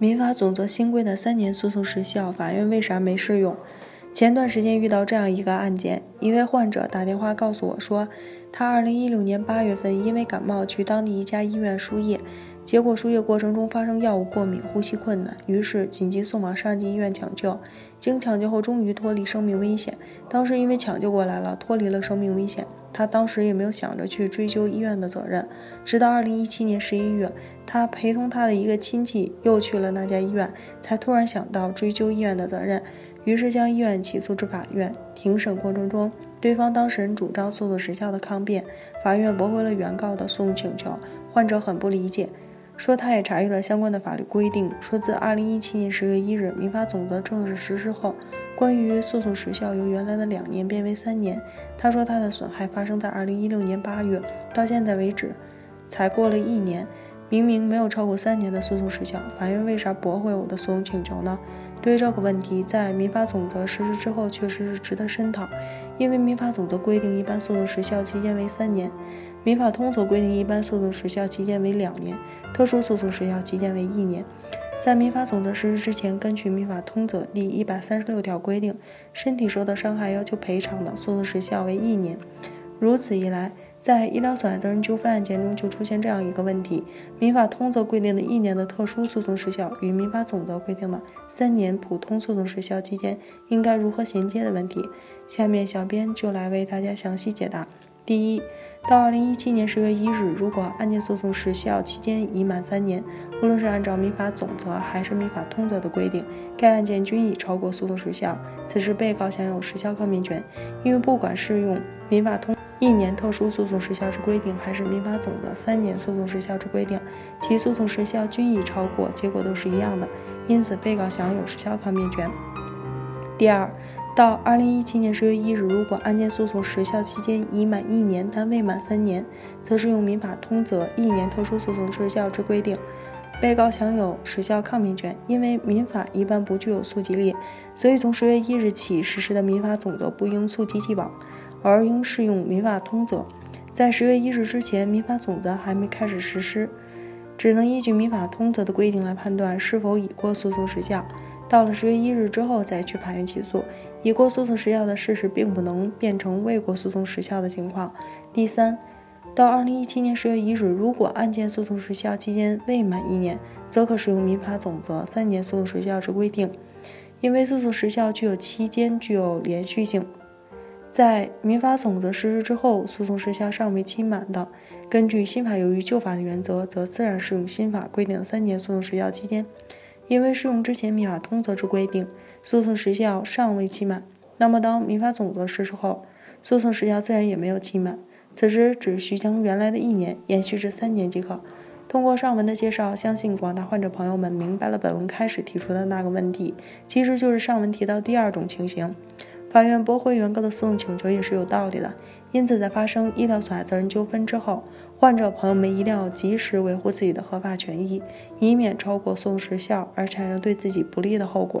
民法总则新规的三年诉讼时效，法院为啥没适用？前段时间遇到这样一个案件，一位患者打电话告诉我说，他2016年8月份因为感冒去当地一家医院输液，结果输液过程中发生药物过敏，呼吸困难，于是紧急送往上级医院抢救。经抢救后，终于脱离生命危险。当时因为抢救过来了，脱离了生命危险。他当时也没有想着去追究医院的责任，直到二零一七年十一月，他陪同他的一个亲戚又去了那家医院，才突然想到追究医院的责任，于是将医院起诉至法院。庭审过程中，对方当事人主张诉讼时效的抗辩，法院驳回了原告的诉讼请求。患者很不理解，说他也查阅了相关的法律规定，说自二零一七年十月一日民法总则正式实施后。关于诉讼时效由原来的两年变为三年，他说他的损害发生在二零一六年八月，到现在为止才过了一年，明明没有超过三年的诉讼时效，法院为啥驳回我的诉讼请求呢？对于这个问题，在民法总则实施之后确实是值得深讨，因为民法总则规定一般诉讼时效期间为三年，民法通则规定一般诉讼时效期间为两年，特殊诉讼时效期间为一年。在民法总则实施之前，根据民法通则第一百三十六条规定，身体受到伤害要求赔偿的诉讼时效为一年。如此一来，在医疗损害责任纠纷案件中就出现这样一个问题：民法通则规定的一年的特殊诉讼时效与民法总则规定的三年普通诉讼时效期间应该如何衔接的问题。下面小编就来为大家详细解答。第一，到二零一七年十月一日，如果案件诉讼时效期间已满三年，无论是按照民法总则还是民法通则的规定，该案件均已超过诉讼时效，此时被告享有时效抗辩权。因为不管适用民法通一年特殊诉讼时效之规定，还是民法总则三年诉讼时效之规定，其诉讼时效均已超过，结果都是一样的，因此被告享有时效抗辩权。第二。到二零一七年十月一日，如果案件诉讼时效期间已满一年，但未满三年，则适用民法通则一年特殊诉讼时效之规定，被告享有时效抗辩权。因为民法一般不具有溯及力，所以从十月一日起实施的民法总则不应溯及既往，而应适用民法通则。在十月一日之前，民法总则还没开始实施，只能依据民法通则的规定来判断是否已过诉讼时效。到了十月一日之后再去法院起诉，已过诉讼时效的事实并不能变成未过诉讼时效的情况。第三，到二零一七年十月一日，如果案件诉讼时效期间未满一年，则可适用民法总则三年诉讼时效之规定，因为诉讼时效具有期间具有连续性。在民法总则实施之后，诉讼时效尚未期满的，根据新法优于旧法的原则，则自然适用新法规定的三年诉讼时效期间。因为适用之前民法通则之规定，诉讼时效尚未期满，那么当民法总则实施后，诉讼时效自然也没有期满。此时只需将原来的一年延续至三年即可。通过上文的介绍，相信广大患者朋友们明白了本文开始提出的那个问题，其实就是上文提到第二种情形。法院驳回原告的诉讼请求也是有道理的，因此在发生医疗损害责任纠纷之后，患者朋友们一定要及时维护自己的合法权益，以免超过诉讼时效而产生对自己不利的后果。